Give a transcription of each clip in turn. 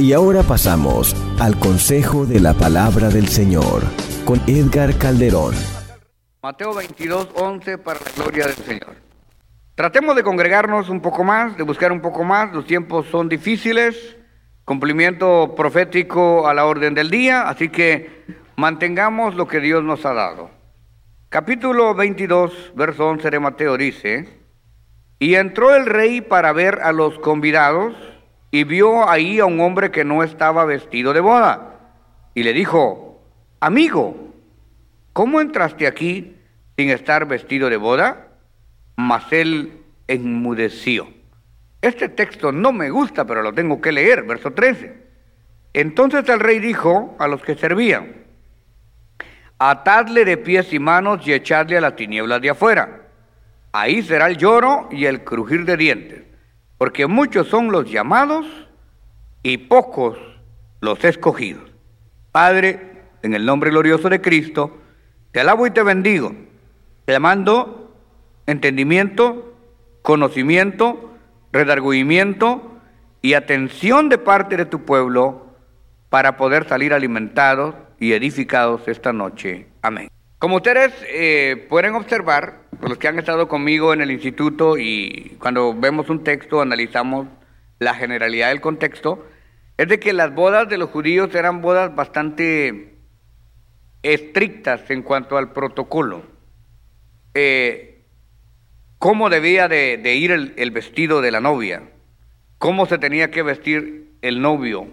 Y ahora pasamos al consejo de la palabra del Señor con Edgar Calderón. Mateo 22, 11 para la gloria del Señor. Tratemos de congregarnos un poco más, de buscar un poco más. Los tiempos son difíciles, cumplimiento profético a la orden del día, así que mantengamos lo que Dios nos ha dado. Capítulo 22, verso 11 de Mateo dice, y entró el rey para ver a los convidados y vio ahí a un hombre que no estaba vestido de boda. Y le dijo, amigo, ¿cómo entraste aquí sin estar vestido de boda? Mas él enmudeció. Este texto no me gusta, pero lo tengo que leer, verso 13. Entonces el rey dijo a los que servían, atadle de pies y manos y echadle a las tinieblas de afuera. Ahí será el lloro y el crujir de dientes, porque muchos son los llamados y pocos los escogidos. Padre, en el nombre glorioso de Cristo, te alabo y te bendigo, te mando entendimiento, conocimiento, redargüimiento y atención de parte de tu pueblo para poder salir alimentados y edificados esta noche. Amén. Como ustedes eh, pueden observar, los que han estado conmigo en el instituto y cuando vemos un texto analizamos la generalidad del contexto, es de que las bodas de los judíos eran bodas bastante estrictas en cuanto al protocolo. Eh, ¿Cómo debía de, ir el vestido de la novia? ¿Cómo se tenía que vestir el novio?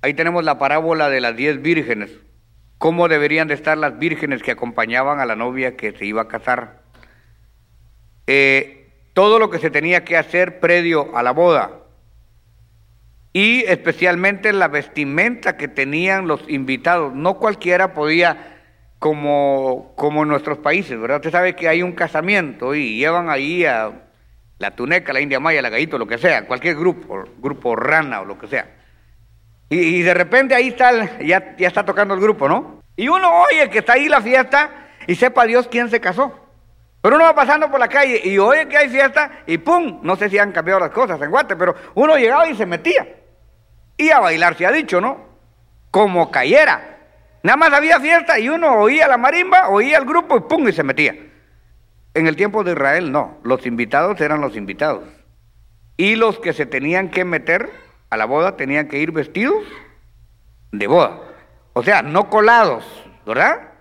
Ahí tenemos la parábola de las diez vírgenes. ¿Cómo deberían de estar las vírgenes que acompañaban a la novia que se iba a casar? Eh, todo lo que se tenía que hacer previo a la boda y especialmente la vestimenta que tenían los invitados. No cualquiera podía, como, como en nuestros países, ¿verdad? Usted sabe que hay un casamiento y llevan ahí a la tuneca, la india maya, la gallito, lo que sea, cualquier grupo, grupo rana o lo que sea. Y, de repente ahí está, ya, ya está tocando el grupo, ¿no? Y uno oye que está ahí la fiesta y sepa Dios quién se casó. Pero uno va pasando por la calle y oye que hay fiesta y ¡pum! No sé si han cambiado las cosas en Guate, pero uno llegaba y se metía. Y a bailar se ha dicho, ¿no? Como cayera. Nada más había fiesta y uno oía la marimba, oía el grupo y ¡pum! y se metía. En el tiempo de Israel no, los invitados eran los invitados. Y los que se tenían que meter a la boda tenían que ir vestidos de boda. O sea, no colados, ¿verdad?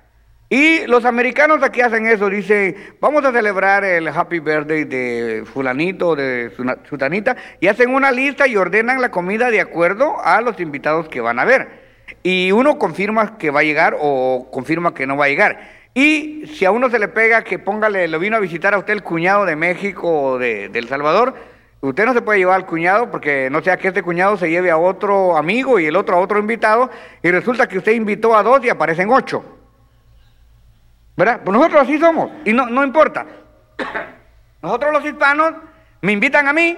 Y los americanos aquí hacen eso, dicen, vamos a celebrar el happy birthday de fulanito, de sutanita, y hacen una lista y ordenan la comida de acuerdo a los invitados que van a ver. Y uno confirma que va a llegar o confirma que no va a llegar. Y si a uno se le pega que póngale, lo vino a visitar a usted el cuñado de México o de, de El Salvador, usted no se puede llevar al cuñado porque no sea que este cuñado se lleve a otro amigo y el otro a otro invitado, y resulta que usted invitó a dos y aparecen ocho. ¿Verdad? Pues nosotros así somos, y no, no importa. Nosotros los hispanos me invitan a mí,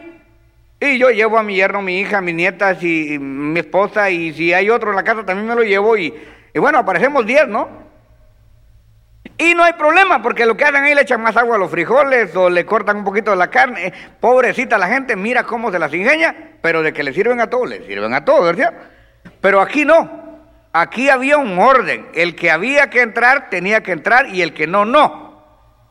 y yo llevo a mi yerno, mi hija, mis nietas y, mi esposa, y si hay otro en la casa también me lo llevo, y, y bueno, aparecemos diez, ¿no? Y no hay problema, porque lo que hacen ahí le echan más agua a los frijoles o le cortan un poquito de la carne. Pobrecita la gente, mira cómo se las ingenia, pero de que le sirven a todos, le sirven a todos, ¿verdad? Pero aquí no. Aquí había un orden. El que había que entrar tenía que entrar y el que no, no.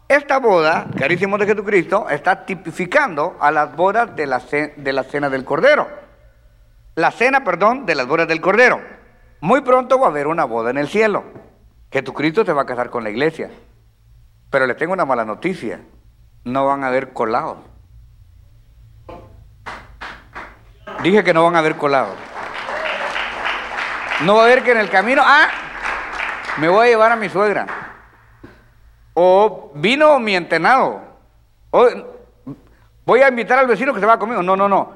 Esta boda, carísimo de Jesucristo, está tipificando a las bodas de la, de la cena del Cordero. La cena, perdón, de las bodas del Cordero. Muy pronto va a haber una boda en el cielo. Jesucristo se va a casar con la iglesia. Pero les tengo una mala noticia. No van a haber colados. Dije que no van a haber colados. No va a haber que en el camino, ah, me voy a llevar a mi suegra. O vino mi entenado. O voy a invitar al vecino que se va conmigo. No, no, no.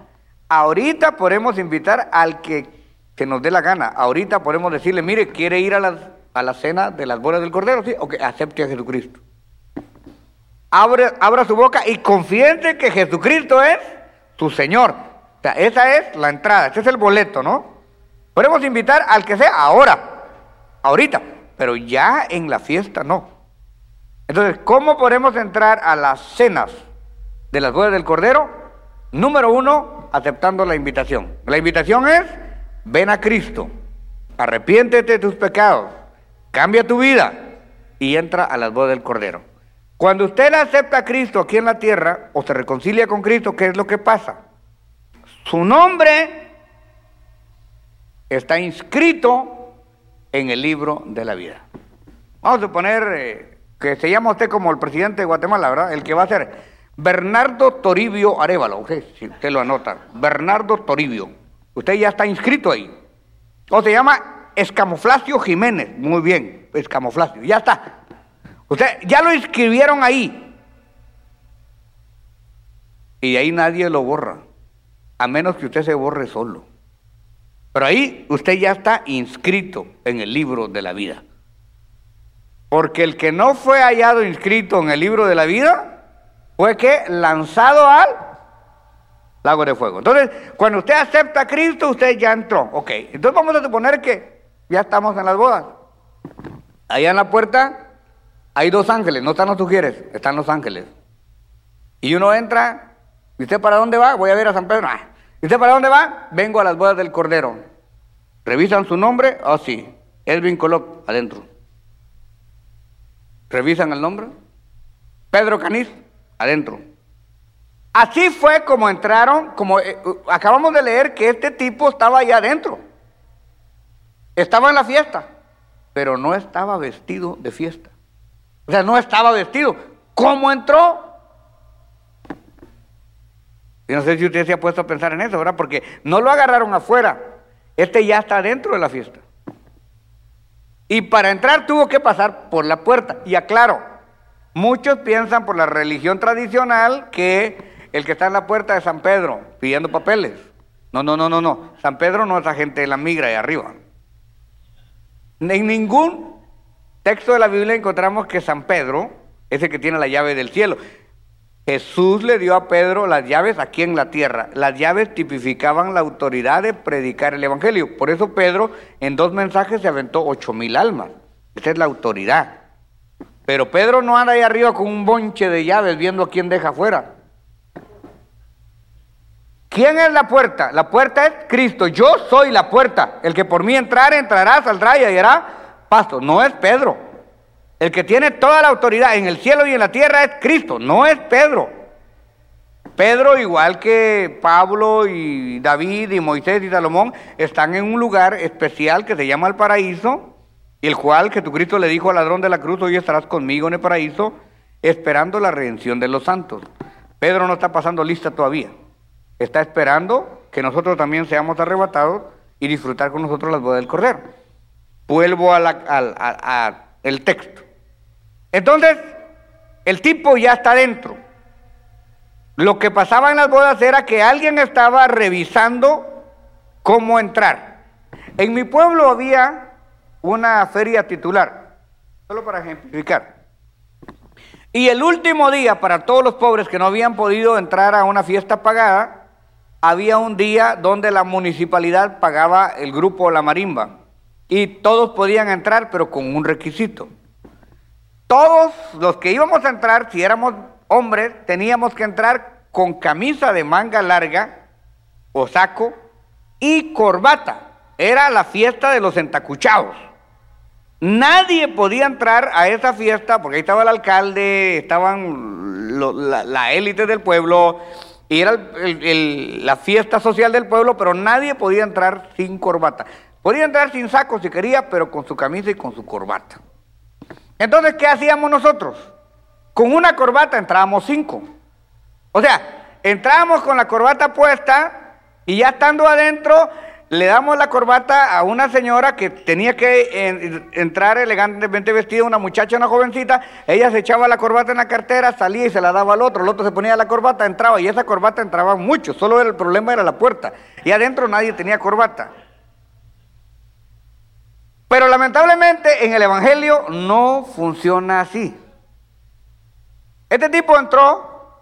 Ahorita podemos invitar al que, que nos dé la gana. Ahorita podemos decirle, mire, quiere ir a la, a la cena de las bolas del Cordero, ¿sí? O que acepte a Jesucristo. Abre, abra su boca y confiese que Jesucristo es tu Señor. O sea, esa es la entrada, ese es el boleto, ¿no? Podemos invitar al que sea ahora, ahorita, pero ya en la fiesta no. Entonces, ¿cómo podemos entrar a las cenas de las bodas del Cordero? Número uno, aceptando la invitación. La invitación es ven a Cristo, arrepiéntete de tus pecados, cambia tu vida y entra a las bodas del Cordero. Cuando usted acepta a Cristo aquí en la tierra o se reconcilia con Cristo, ¿qué es lo que pasa? Su nombre está inscrito en el libro de la vida. Vamos a suponer eh, que se llama usted como el presidente de Guatemala, ¿verdad? El que va a ser Bernardo Toribio Arevalo, usted, si usted lo anota, Bernardo Toribio. Usted ya está inscrito ahí. O se llama Escamoflacio Jiménez, muy bien, Escamoflacio, ya está. Usted ya lo inscribieron ahí. Y ahí nadie lo borra, a menos que usted se borre solo. Pero ahí usted ya está inscrito en el libro de la vida. Porque el que no fue hallado inscrito en el libro de la vida fue que lanzado al lago de fuego. Entonces, cuando usted acepta a Cristo, usted ya entró. Ok, entonces vamos a suponer que ya estamos en las bodas. Allá en la puerta hay dos ángeles, no están los sugieres, están los ángeles. Y uno entra, ¿y usted para dónde va? Voy a ver a San Pedro. Ah. ¿Y usted para dónde va? Vengo a las bodas del Cordero. ¿Revisan su nombre? Oh, sí. Edwin Coloc, adentro. ¿Revisan el nombre? Pedro Caniz, adentro. Así fue como entraron, como eh, acabamos de leer que este tipo estaba allá adentro. Estaba en la fiesta, pero no estaba vestido de fiesta. O sea, no estaba vestido. ¿Cómo entró? Y no sé si usted se ha puesto a pensar en eso, ¿verdad? Porque no lo agarraron afuera. Este ya está dentro de la fiesta. Y para entrar tuvo que pasar por la puerta. Y aclaro, muchos piensan por la religión tradicional que el que está en la puerta es San Pedro pidiendo papeles. No, no, no, no, no. San Pedro no es agente de la migra de arriba. En ningún texto de la Biblia encontramos que San Pedro es el que tiene la llave del cielo. Jesús le dio a Pedro las llaves aquí en la tierra. Las llaves tipificaban la autoridad de predicar el Evangelio. Por eso Pedro en dos mensajes se aventó ocho mil almas. Esa es la autoridad. Pero Pedro no anda ahí arriba con un bonche de llaves viendo a quién deja afuera. ¿Quién es la puerta? La puerta es Cristo. Yo soy la puerta. El que por mí entrar, entrará, saldrá y hallará pasto. No es Pedro. El que tiene toda la autoridad en el cielo y en la tierra es Cristo, no es Pedro. Pedro, igual que Pablo y David y Moisés y Salomón, están en un lugar especial que se llama el paraíso, y el cual Jesucristo le dijo al ladrón de la cruz, hoy estarás conmigo en el paraíso, esperando la redención de los santos. Pedro no está pasando lista todavía, está esperando que nosotros también seamos arrebatados y disfrutar con nosotros las bodas del Cordero. Vuelvo al texto. Entonces, el tipo ya está dentro. Lo que pasaba en las bodas era que alguien estaba revisando cómo entrar. En mi pueblo había una feria titular, solo para ejemplificar. Y el último día, para todos los pobres que no habían podido entrar a una fiesta pagada, había un día donde la municipalidad pagaba el grupo La Marimba. Y todos podían entrar, pero con un requisito. Todos los que íbamos a entrar, si éramos hombres, teníamos que entrar con camisa de manga larga o saco y corbata. Era la fiesta de los entacuchados. Nadie podía entrar a esa fiesta porque ahí estaba el alcalde, estaban la, élite del pueblo, y era la fiesta social del pueblo, pero nadie podía entrar sin corbata. Podía entrar sin saco si quería, pero con su camisa y con su corbata. Entonces, ¿qué hacíamos nosotros? Con una corbata entrábamos cinco. O sea, entrábamos con la corbata puesta y ya estando adentro, le damos la corbata a una señora que tenía que entrar elegantemente vestida, una muchacha, una jovencita, ella se echaba la corbata en la cartera, salía y se la daba al otro, el otro se ponía la corbata, entraba y esa corbata entraba mucho, solo el problema era la puerta y adentro nadie tenía corbata. Pero lamentablemente en el Evangelio no funciona así. Este tipo entró,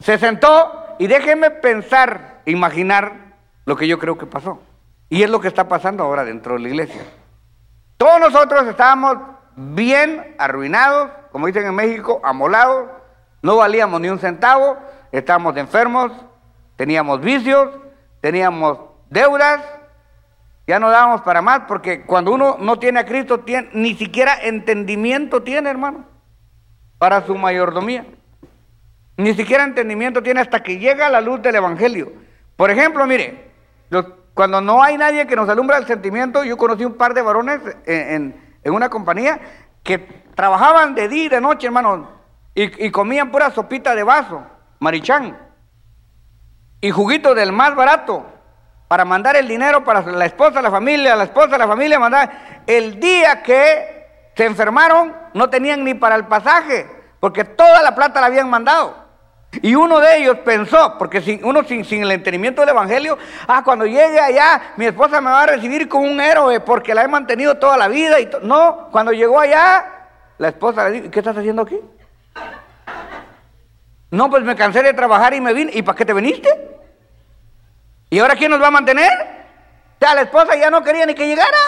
se sentó y déjenme pensar, imaginar lo que yo creo que pasó. Y es lo que está pasando ahora dentro de la iglesia. Todos nosotros estábamos bien arruinados, como dicen en México, amolados, no valíamos ni un centavo, estábamos enfermos, teníamos vicios, teníamos deudas Ya no dábamos para más, porque cuando uno no tiene a Cristo, tiene, ni siquiera entendimiento tiene, hermano, para su mayordomía. Ni siquiera entendimiento tiene hasta que llega la luz del Evangelio. Por ejemplo, mire, cuando no hay nadie que nos alumbra el sentimiento, yo conocí un par de varones en, una compañía que trabajaban de día y de noche, hermano, y, comían pura sopita de vaso, marichán, y juguito del más barato para mandar el dinero para la esposa, la familia, la esposa, la familia, mandar. El día que se enfermaron, no tenían ni para el pasaje, porque toda la plata la habían mandado. Y uno de ellos pensó, porque sin, uno sin, el entendimiento del Evangelio, ah, cuando llegue allá, mi esposa me va a recibir como un héroe, porque la he mantenido toda la vida. Y no, cuando llegó allá, la esposa le dijo, ¿qué estás haciendo aquí? No, pues me cansé de trabajar y me vine. ¿Y para qué te viniste? ¿Y ahora quién nos va a mantener? O sea, la esposa ya no quería ni que llegara.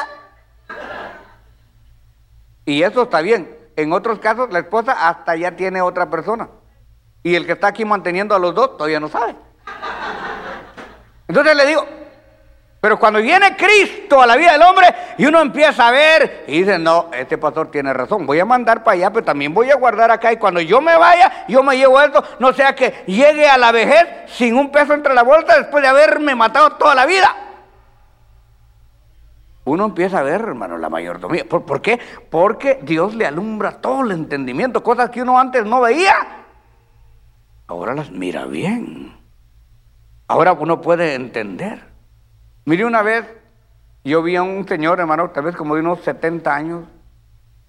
Y eso está bien. En otros casos, la esposa hasta ya tiene otra persona. Y el que está aquí manteniendo a los dos todavía no sabe. Entonces le digo, pero cuando viene Cristo a la vida del hombre y uno empieza a ver y dice, no, este pastor tiene razón, voy a mandar para allá, pero también voy a guardar acá y cuando yo me vaya, yo me llevo esto, no sea que llegue a la vejez sin un peso entre la bolsa después de haberme matado toda la vida. Uno empieza a ver, hermano, la mayordomía. ¿Por, ¿Por qué? Porque Dios le alumbra todo el entendimiento, cosas que uno antes no veía. Ahora las mira bien. Ahora uno puede entender. Mire una vez, yo vi a un señor, hermano, tal vez como de unos 70 años,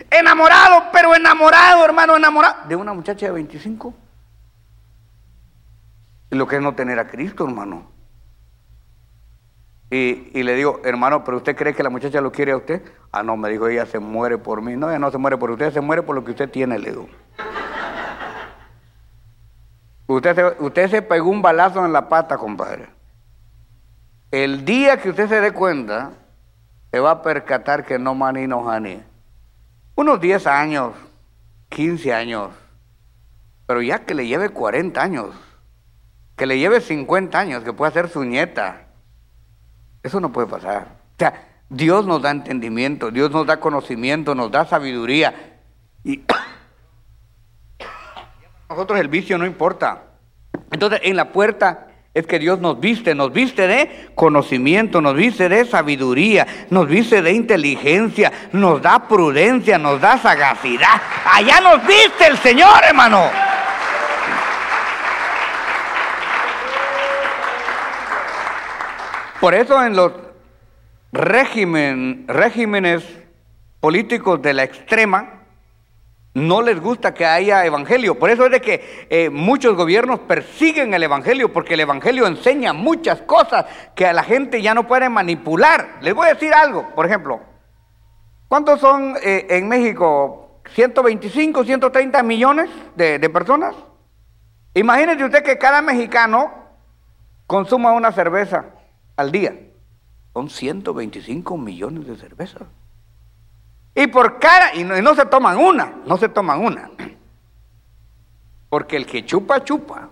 enamorado, pero enamorado, hermano, enamorado, de una muchacha de 25. Y lo que es no tener a Cristo, hermano. Y, y, le digo, hermano, ¿pero usted cree que la muchacha lo quiere a usted? Ah, no, me dijo, ella se muere por mí. No, ella no se muere por usted, se muere por lo que usted tiene, le digo. Usted, se, usted se pegó un balazo en la pata, compadre. El día que usted se dé cuenta, se va a percatar que no mani no hani. Unos 10 años, 15 años, pero ya que le lleve 40 años, que le lleve 50 años, que pueda ser su nieta, eso no puede pasar. O sea, Dios nos da entendimiento, Dios nos da conocimiento, nos da sabiduría. Y nosotros el vicio no importa. Entonces, en la puerta es que Dios nos viste, nos viste de conocimiento, nos viste de sabiduría, nos viste de inteligencia, nos da prudencia, nos da sagacidad. Allá nos viste el Señor, hermano. Por eso en los régimen, regímenes políticos de la extrema, no les gusta que haya evangelio. Por eso es de que eh, muchos gobiernos persiguen el evangelio, porque el evangelio enseña muchas cosas que a la gente ya no puede manipular. Les voy a decir algo, por ejemplo, ¿cuántos son eh, en México? 125, 130 millones de, personas. Imagínese usted que cada mexicano consuma una cerveza al día. Son 125 millones de cervezas. Y por cara, y no, se toman una, no se toman una. Porque el que chupa, chupa.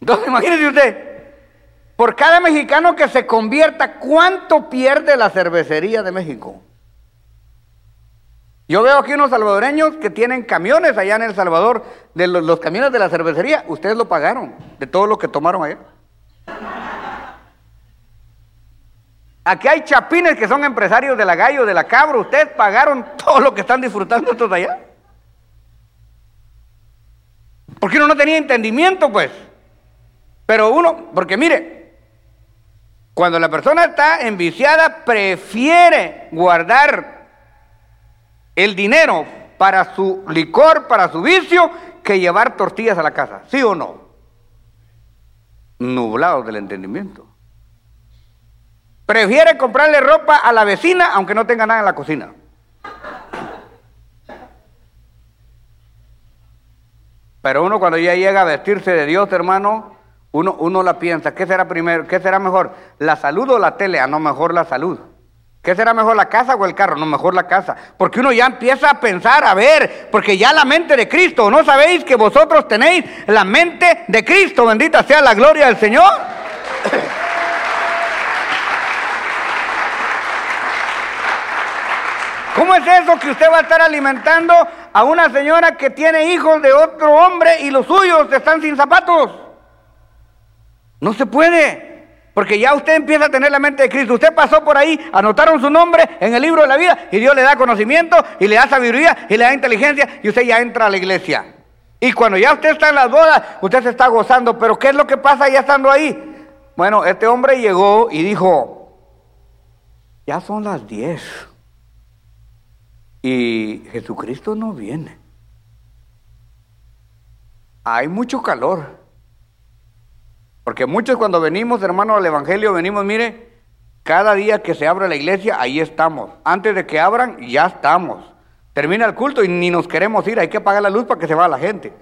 Entonces, imagínese usted, por cada mexicano que se convierta, ¿cuánto pierde la cervecería de México? Yo veo aquí unos salvadoreños que tienen camiones allá en El Salvador, de los, los camiones de la cervecería, ustedes lo pagaron, de todo lo que tomaron allá. Aquí hay chapines que son empresarios de la gallo, de la cabra. Ustedes pagaron todo lo que están disfrutando estos de allá. Porque uno no tenía entendimiento, pues. Pero uno, porque mire, cuando la persona está enviciada, prefiere guardar el dinero para su licor, para su vicio, que llevar tortillas a la casa. ¿Sí o no? Nublados del entendimiento. Prefiere comprarle ropa a la vecina aunque no tenga nada en la cocina. Pero uno cuando ya llega a vestirse de Dios, hermano, uno, uno la piensa, ¿qué será primero? ¿Qué será mejor? ¿La salud o la tele? Ah, no, mejor la salud. ¿Qué será mejor, la casa o el carro? No, mejor la casa. Porque uno ya empieza a pensar, a ver, porque ya la mente de Cristo, ¿no sabéis que vosotros tenéis la mente de Cristo? Bendita sea la gloria del Señor. ¿Cómo es eso que usted va a estar alimentando a una señora que tiene hijos de otro hombre y los suyos están sin zapatos? No se puede. Porque ya usted empieza a tener la mente de Cristo. Usted pasó por ahí, anotaron su nombre en el libro de la vida y Dios le da conocimiento y le da sabiduría y le da inteligencia y usted ya entra a la iglesia. Y cuando ya usted está en las bodas, usted se está gozando. Pero ¿qué es lo que pasa ya estando ahí? Bueno, este hombre llegó y dijo, ya son las 10 y Jesucristo no viene. Hay mucho calor. Porque muchos cuando venimos, hermano, al Evangelio, venimos, mire, cada día que se abre la iglesia, ahí estamos. Antes de que abran, ya estamos. Termina el culto y ni nos queremos ir, hay que apagar la luz para que se vaya la gente.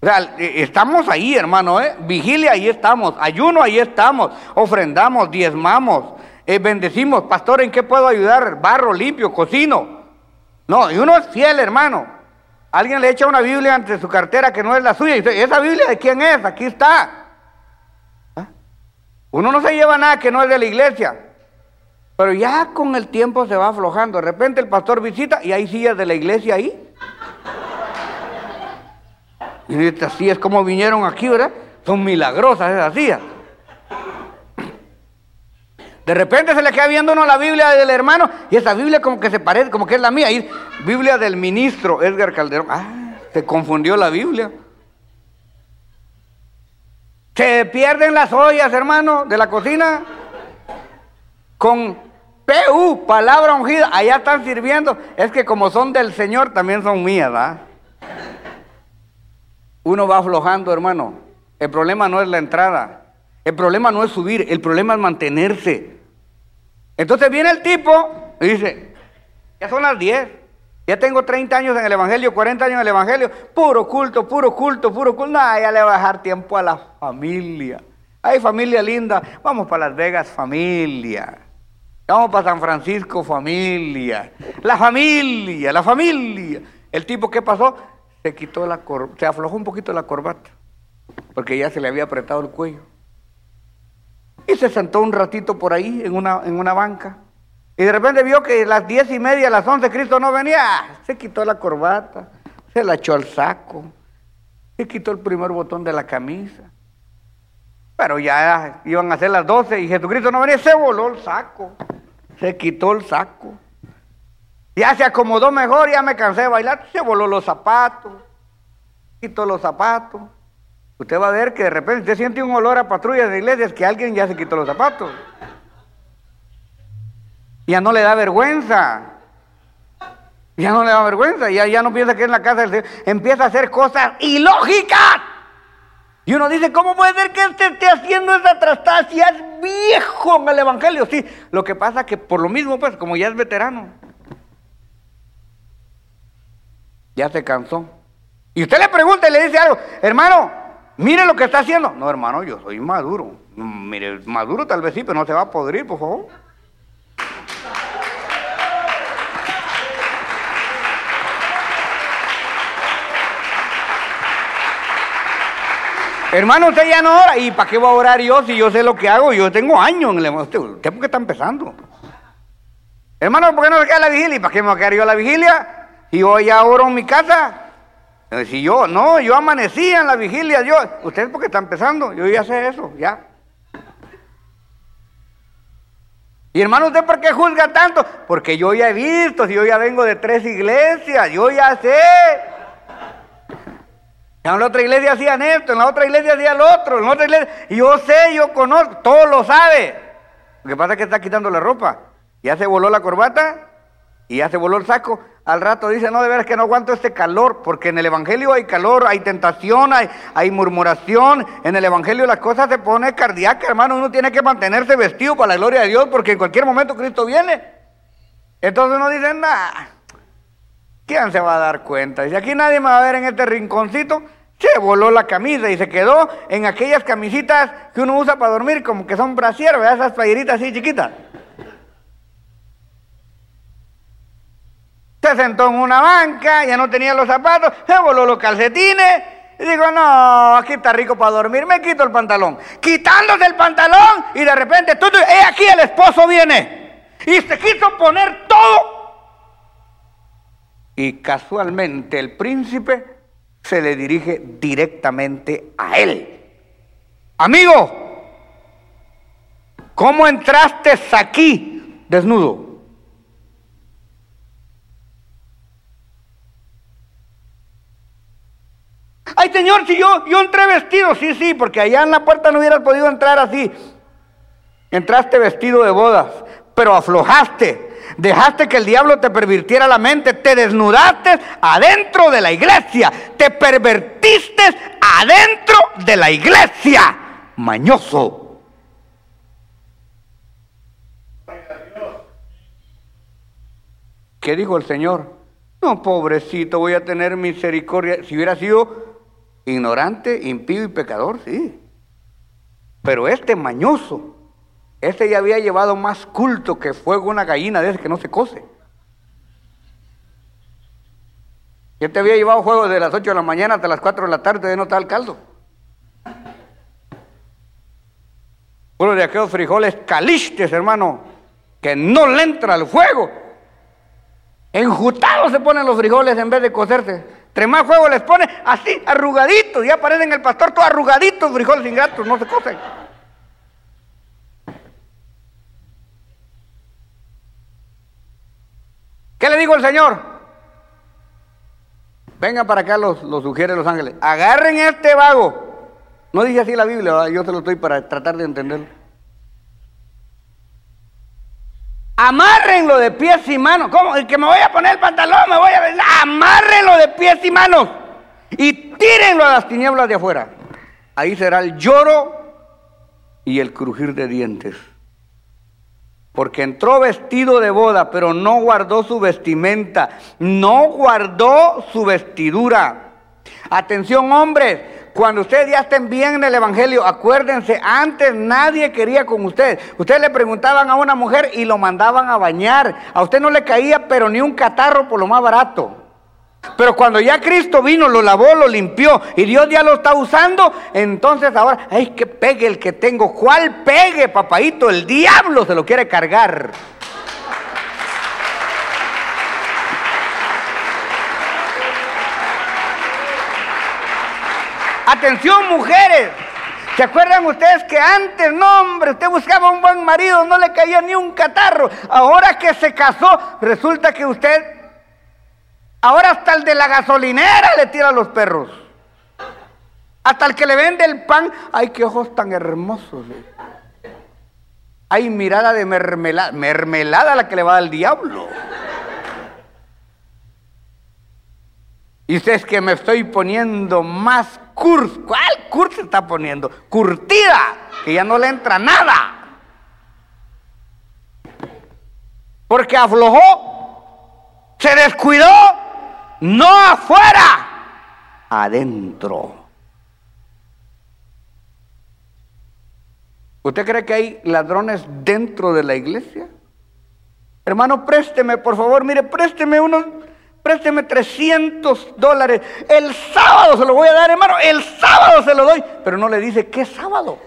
O sea, eh, estamos ahí, hermano, ¿eh? Vigilia, ahí estamos. Ayuno, ahí estamos. Ofrendamos, diezmamos, eh, bendecimos. Pastor, ¿en qué puedo ayudar? Barro, limpio, cocino. No, y uno es fiel, hermano. Alguien le echa una Biblia ante su cartera que no es la suya y dice, ¿esa Biblia de quién es? Aquí está. Uno no se lleva nada que no es de la iglesia. Pero ya con el tiempo se va aflojando. De repente el pastor visita y hay sillas de la iglesia ahí. Y así es como vinieron aquí, ¿verdad? Son milagrosas esas sillas. De repente se le queda viendo uno la Biblia del hermano y esa Biblia como que se parece, como que es la mía. Ahí, Biblia del ministro Edgar Calderón. Ah, se confundió la Biblia. Se pierden las ollas, hermano, de la cocina. Con PU, palabra ungida. Allá están sirviendo. Es que como son del Señor, también son mías, ¿verdad? Uno va aflojando, hermano. El problema no es la entrada. El problema no es subir. El problema es mantenerse. Entonces viene el tipo y dice, ya son las 10. Ya tengo 30 años en el Evangelio, 40 años en el Evangelio, puro culto, puro culto, puro culto. No, ya le va a dejar tiempo a la familia. Ay, familia linda, vamos para Las Vegas, familia. Vamos para San Francisco, familia. La familia, la familia. El tipo, ¿qué pasó? Se quitó la se aflojó un poquito la corbata, porque ya se le había apretado el cuello. Y se sentó un ratito por ahí en una, en una banca. Y de repente vio que a las diez y media, a las once, Cristo no venía. Se quitó la corbata, se la echó al saco, se quitó el primer botón de la camisa. Pero ya iban a ser las doce y Jesucristo no venía, se voló el saco, se quitó el saco. Ya se acomodó mejor, ya me cansé de bailar, se voló los zapatos, quitó los zapatos. Usted va a ver que de repente usted siente un olor a patrulla de iglesias que alguien ya se quitó los zapatos. Ya no le da vergüenza. Ya no le da vergüenza. Ya, ya no piensa que es la casa del Señor. Empieza a hacer cosas ilógicas. Y uno dice, ¿cómo puede ser que este esté haciendo esa trastada si es viejo en el Evangelio? Sí, lo que pasa es que por lo mismo, pues, como ya es veterano, ya se cansó. Y usted le pregunta y le dice algo, hermano, mire lo que está haciendo. No, hermano, yo soy maduro. Mire, maduro tal vez sí, pero no se va a podrir, por favor. Hermano, usted ya no ora. ¿Y para qué voy a orar yo si yo sé lo que hago? Yo tengo años en el Usted, usted porque está empezando. Hermano, ¿por qué no se queda la vigilia? ¿Y para qué me voy a quedar yo la vigilia? Y yo ya oro en mi casa. Eh, si yo, no, yo amanecía en la vigilia, yo. Usted porque está empezando, yo ya sé eso, ya. Y hermano, ¿usted por qué juzga tanto? Porque yo ya he visto, si yo ya vengo de tres iglesias, yo ya sé. En la otra iglesia hacían esto, en la otra iglesia hacían lo otro, en la otra iglesia. Yo sé, yo conozco, todo lo sabe. Lo que pasa es que está quitando la ropa. Ya se voló la corbata y ya se voló el saco. Al rato dice, no, de veras que no aguanto este calor, porque en el Evangelio hay calor, hay tentación, hay, hay murmuración. En el Evangelio las cosas se pone cardíaca, hermano. Uno tiene que mantenerse vestido para la gloria de Dios, porque en cualquier momento Cristo viene. Entonces uno dice, nada, ¿quién se va a dar cuenta? Y aquí nadie me va a ver en este rinconcito, se voló la camisa y se quedó en aquellas camisitas que uno usa para dormir, como que son brasier. Esas playeritas así chiquitas. Se sentó en una banca, ya no tenía los zapatos, se voló los calcetines. Y digo, no, aquí está rico para dormir, me quito el pantalón. Quitándose el pantalón y de repente, tú, aquí el esposo viene. Y se quiso poner todo y casualmente el príncipe se le dirige directamente a él. Amigo, ¿cómo entraste aquí desnudo? Ay, Señor, si yo, yo entré vestido, sí, sí, porque allá en la puerta no hubieras podido entrar así. Entraste vestido de bodas, pero aflojaste. Dejaste que el diablo te pervirtiera la mente, te desnudaste adentro de la iglesia, te pervertiste adentro de la iglesia. Mañoso. ¿Qué dijo el Señor? No, pobrecito, voy a tener misericordia. Si hubiera sido Ignorante, impío y pecador, sí. Pero este mañoso, este ya había llevado más culto que fuego una gallina de ese que no se cose. Este había llevado juego de las 8 de la mañana hasta las 4 de la tarde de no el caldo. Uno de aquellos frijoles calistes, hermano, que no le entra al fuego. Enjutados se ponen los frijoles en vez de cocerse. Entre más fuego les pone, así, arrugaditos. Ya aparecen el pastor todo arrugaditos, frijoles ingratos, no se cocen. ¿Qué le digo al Señor? Vengan para acá, los, los sugiere los ángeles. Agarren este vago. No dice así la Biblia, yo se lo estoy para tratar de entenderlo. Amárrenlo de pies y manos. ¿Cómo? Que me voy a poner el pantalón, me voy a... Amárrenlo de pies y manos. Y tírenlo a las tinieblas de afuera. Ahí será el lloro y el crujir de dientes. Porque entró vestido de boda, pero no guardó su vestimenta. No guardó su vestidura. Atención hombres, cuando ustedes ya estén bien en el Evangelio, acuérdense, antes nadie quería con usted. Ustedes le preguntaban a una mujer y lo mandaban a bañar. A usted no le caía, pero ni un catarro por lo más barato. Pero cuando ya Cristo vino, lo lavó, lo limpió y Dios ya lo está usando, entonces ahora, ay, que pegue el que tengo. ¿Cuál pegue, papadito? El diablo se lo quiere cargar. Atención mujeres. ¿Se acuerdan ustedes que antes, no hombre, usted buscaba un buen marido, no le caía ni un catarro? Ahora que se casó, resulta que usted, ahora hasta el de la gasolinera le tira a los perros. Hasta el que le vende el pan, ay, qué ojos tan hermosos. Hay mirada de mermelada, mermelada la que le va al diablo. Y usted es que me estoy poniendo más curso. ¿Cuál curso se está poniendo? Curtida, que ya no le entra nada. Porque aflojó, se descuidó, no afuera, adentro. ¿Usted cree que hay ladrones dentro de la iglesia? Hermano, présteme, por favor, mire, présteme unos présteme 300 dólares. El sábado se lo voy a dar, hermano. El sábado se lo doy. Pero no le dice, ¿qué sábado?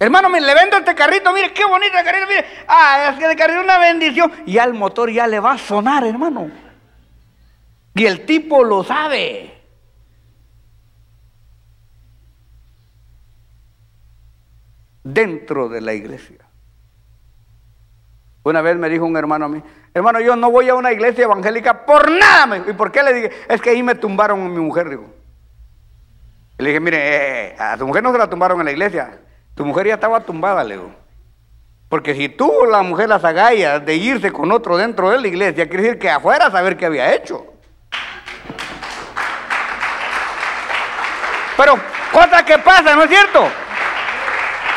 Hermano, le vendo este carrito, mire qué bonito el carrito, mire. Ah, es que de carrito una bendición. Y al motor ya le va a sonar, hermano. Y el tipo lo sabe. Dentro de la iglesia. Una vez me dijo un hermano a mí, hermano, yo no voy a una iglesia evangélica por nada. ¿Y por qué le dije? Es que ahí me tumbaron a mi mujer, digo. le dije, mire, eh, a tu mujer no se la tumbaron en la iglesia. Tu mujer ya estaba tumbada, le digo. Porque si tuvo la mujer las agallas de irse con otro dentro de la iglesia, quiere decir que afuera saber qué había hecho. Pero, cosa que pasa, ¿no es cierto?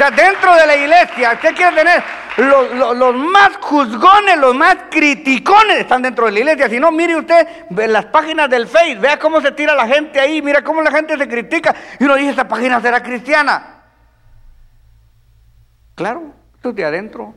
Dentro de la iglesia, usted quiere tener los, más juzgones, los más criticones están dentro de la iglesia. Si no, mire usted las páginas del Face, vea cómo se tira la gente ahí, mira cómo la gente se critica. Y uno dice, esta página será cristiana. Claro, esto es de adentro.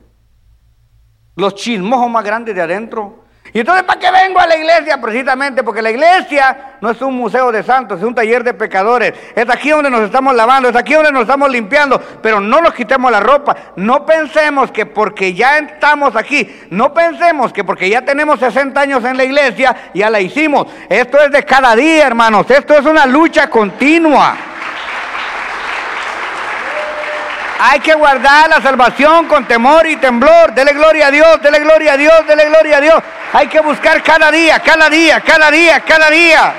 Los chismojos más grandes de adentro. Y entonces, ¿para qué vengo a la iglesia? Precisamente porque la iglesia no es un museo de santos, es un taller de pecadores. Es aquí donde nos estamos lavando, es aquí donde nos estamos limpiando, pero no nos quitemos la ropa. No pensemos que porque ya estamos aquí, no pensemos que porque ya tenemos 60 años en la iglesia, ya la hicimos. Esto es de cada día, hermanos. Esto es una lucha continua. Hay que guardar la salvación con temor y temblor. Dele gloria a Dios, dele gloria a Dios, dele gloria a Dios. Hay que buscar cada día, cada día, cada día, cada día.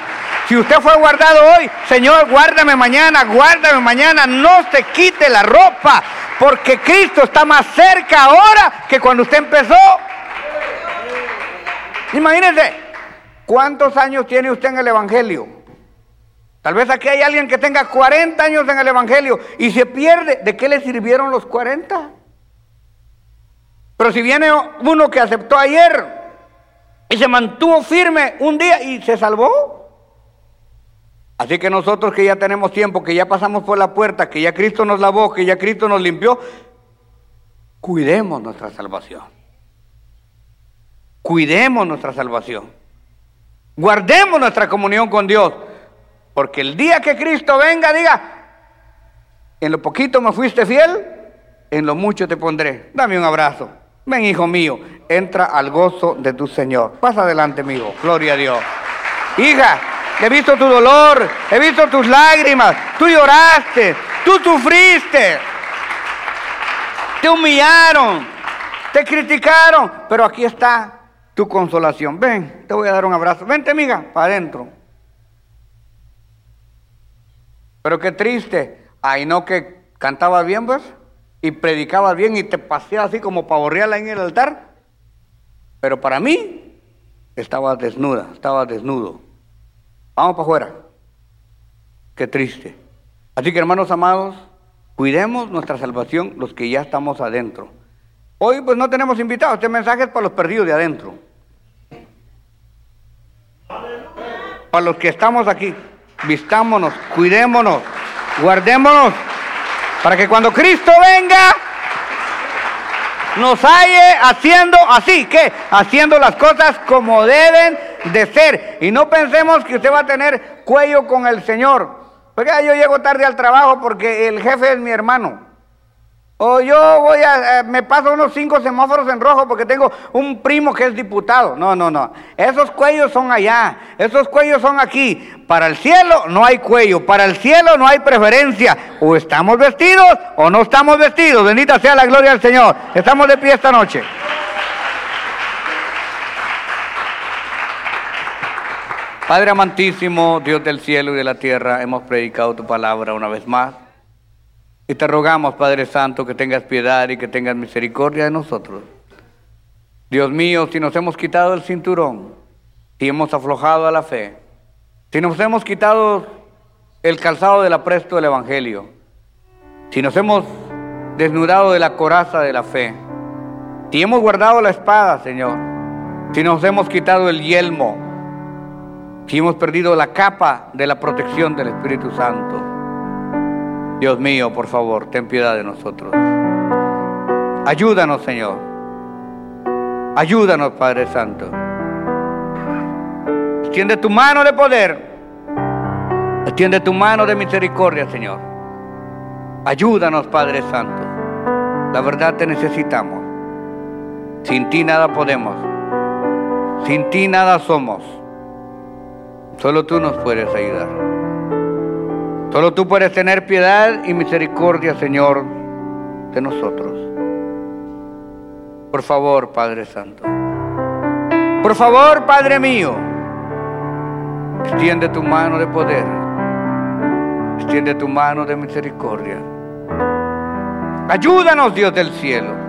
Si usted fue guardado hoy, Señor, guárdame mañana, guárdame mañana. No se quite la ropa, porque Cristo está más cerca ahora que cuando usted empezó. Imagínese, ¿cuántos años tiene usted en el Evangelio? Tal vez aquí hay alguien que tenga 40 años en el Evangelio y se pierde. ¿De qué le sirvieron los 40? Pero si viene uno que aceptó ayer y se mantuvo firme un día y se salvó. Así que nosotros que ya tenemos tiempo, que ya pasamos por la puerta, que ya Cristo nos lavó, que ya Cristo nos limpió, cuidemos nuestra salvación. Cuidemos nuestra salvación. Guardemos nuestra comunión con Dios. Porque el día que Cristo venga, diga, en lo poquito me fuiste fiel, en lo mucho te pondré. Dame un abrazo. Ven, hijo mío, entra al gozo de tu Señor. Pasa adelante, amigo. Gloria a Dios. Hija, he visto tu dolor, he visto tus lágrimas. Tú lloraste, tú sufriste. Te humillaron, te criticaron, pero aquí está tu consolación. Ven, te voy a dar un abrazo. Vente, amiga, para adentro. Pero qué triste. Ay, no que cantaba bien, pues, y predicaba bien y te paseaba así como pavorreala en el altar. Pero para mí, estaba desnuda, estaba desnudo. Vamos para afuera. Qué triste. Así que hermanos amados, cuidemos nuestra salvación los que ya estamos adentro. Hoy pues no tenemos invitados, este mensaje es para los perdidos de adentro. Para los que estamos aquí vistámonos, cuidémonos, guardémonos, para que cuando Cristo venga, nos halle haciendo así, que haciendo las cosas como deben de ser. Y no pensemos que usted va a tener cuello con el Señor. Porque yo llego tarde al trabajo porque el jefe es mi hermano. O yo voy a, eh, me paso unos cinco semáforos en rojo porque tengo un primo que es diputado. No, no, no. Esos cuellos son allá, esos cuellos son aquí. Para el cielo no hay cuello, para el cielo no hay preferencia. O estamos vestidos o no estamos vestidos. Bendita sea la gloria del Señor. Estamos de pie esta noche. Padre amantísimo, Dios del cielo y de la tierra, hemos predicado tu palabra una vez más. Y te rogamos, Padre Santo, que tengas piedad y que tengas misericordia de nosotros. Dios mío, si nos hemos quitado el cinturón, si hemos aflojado a la fe, si nos hemos quitado el calzado del apresto del Evangelio, si nos hemos desnudado de la coraza de la fe, si hemos guardado la espada, Señor, si nos hemos quitado el yelmo, si hemos perdido la capa de la protección del Espíritu Santo, Dios mío, por favor, ten piedad de nosotros. Ayúdanos, Señor. Ayúdanos, Padre Santo. Extiende tu mano de poder. Extiende tu mano de misericordia, Señor. Ayúdanos, Padre Santo. La verdad te necesitamos. Sin ti nada podemos. Sin ti nada somos. Solo tú nos puedes ayudar. Solo tú puedes tener piedad y misericordia, Señor, de nosotros. Por favor, Padre Santo. Por favor, Padre mío, extiende tu mano de poder. Extiende tu mano de misericordia. Ayúdanos, Dios del cielo.